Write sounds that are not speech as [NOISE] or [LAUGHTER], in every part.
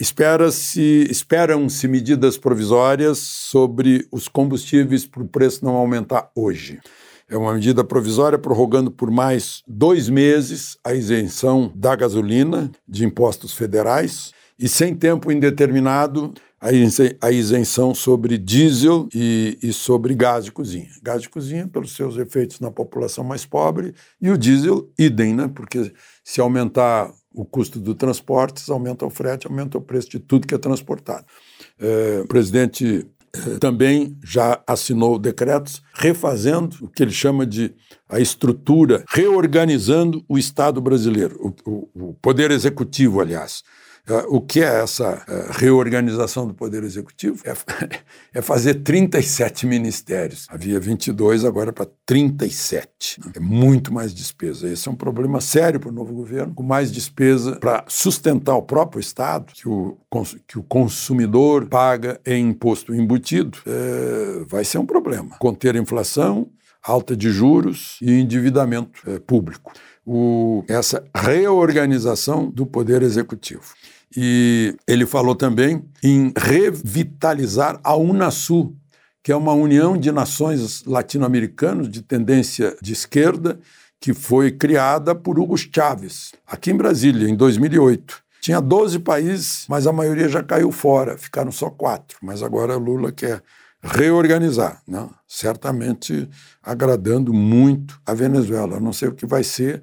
Espera-se, esperam-se medidas provisórias sobre os combustíveis para o preço não aumentar hoje. É uma medida provisória prorrogando por mais dois meses a isenção da gasolina de impostos federais e sem tempo indeterminado a isenção sobre diesel e, e, sobre gás de cozinha. Gás de cozinha, pelos seus efeitos na população mais pobre, e o diesel, idem, né? porque se aumentar o custo do transporte, aumenta o frete, aumenta o preço de tudo que é transportado. É, o presidente é, também já assinou decretos refazendo o que ele chama de a estrutura, reorganizando o Estado brasileiro, o, o, o Poder Executivo, aliás. Ah, o que é essa ah, reorganização do Poder Executivo? É, é fazer 37 ministérios. Havia 22, agora para 37. É muito mais despesa. Esse é um problema sério para o novo governo, com mais despesa para sustentar o próprio Estado, que o, que o consumidor paga em imposto embutido, é, vai ser um problema. Conter a inflação, alta de juros e endividamento é, público. O, essa reorganização do Poder Executivo. E ele falou também em revitalizar a Unasul, que é uma união de nações latino-americanas de tendência de esquerda, que foi criada por Hugo Chávez, aqui em Brasília, em 2008. Tinha 12 países, mas a maioria já caiu fora, ficaram só quatro. Mas agora Lula quer reorganizar, né? certamente agradando muito a Venezuela. Não sei o que vai ser,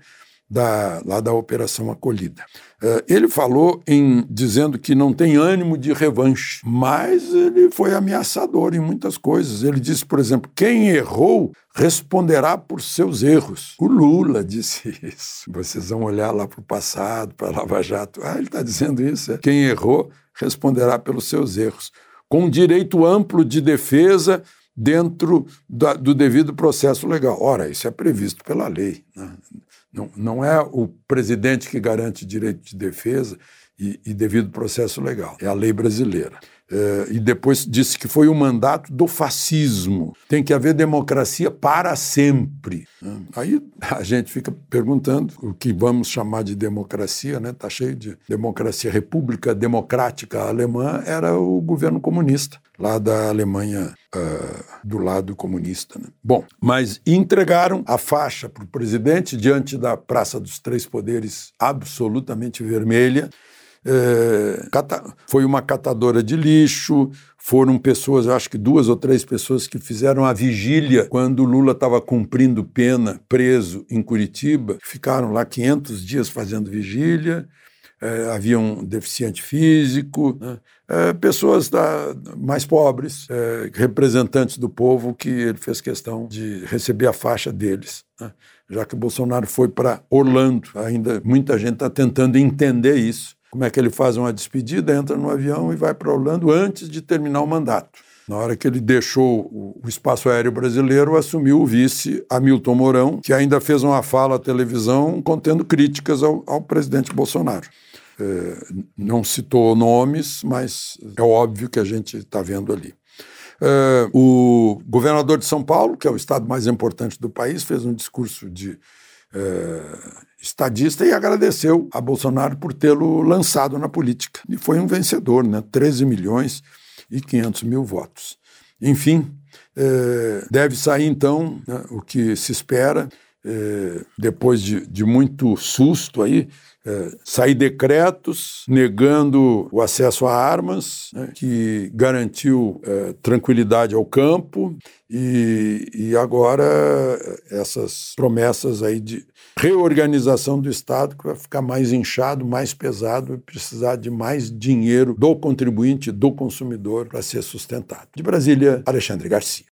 da, lá da Operação Acolhida. Uh, ele falou em dizendo que não tem ânimo de revanche, mas ele foi ameaçador em muitas coisas. Ele disse, por exemplo, quem errou responderá por seus erros. O Lula disse [LAUGHS] isso. Vocês vão olhar lá para o passado, para Lava Jato. Ah, ele está dizendo isso. É. Quem errou responderá pelos seus erros. Com direito amplo de defesa dentro da, do devido processo legal. Ora, isso é previsto pela lei. Né? Não, não é o presidente que garante direito de defesa e, e devido processo legal, é a lei brasileira. É, e depois disse que foi o mandato do fascismo. Tem que haver democracia para sempre. Aí a gente fica perguntando o que vamos chamar de democracia, né? Está cheio de democracia. República Democrática Alemã era o governo comunista, lá da Alemanha uh, do lado comunista. Né? Bom, mas entregaram a faixa para o presidente diante da Praça dos Três Poderes absolutamente vermelha é, cata, foi uma catadora de lixo, foram pessoas, acho que duas ou três pessoas que fizeram a vigília quando Lula estava cumprindo pena, preso em Curitiba, ficaram lá 500 dias fazendo vigília. É, havia um deficiente físico, né? é, pessoas da, mais pobres, é, representantes do povo, que ele fez questão de receber a faixa deles. Né? Já que Bolsonaro foi para Orlando, ainda muita gente está tentando entender isso como é que ele faz uma despedida, entra no avião e vai para Orlando antes de terminar o mandato. Na hora que ele deixou o espaço aéreo brasileiro, assumiu o vice Hamilton Mourão, que ainda fez uma fala à televisão contendo críticas ao, ao presidente Bolsonaro. É, não citou nomes, mas é óbvio que a gente está vendo ali. É, o governador de São Paulo, que é o estado mais importante do país, fez um discurso de é, estadista e agradeceu a Bolsonaro por tê-lo lançado na política. E foi um vencedor, né? 13 milhões e 500 mil votos. Enfim, é, deve sair então né, o que se espera, é, depois de, de muito susto aí, é, sair decretos negando o acesso a armas, né, que garantiu é, tranquilidade ao campo, e, e agora essas promessas aí de reorganização do Estado, que vai ficar mais inchado, mais pesado e precisar de mais dinheiro do contribuinte, do consumidor, para ser sustentado. De Brasília, Alexandre Garcia.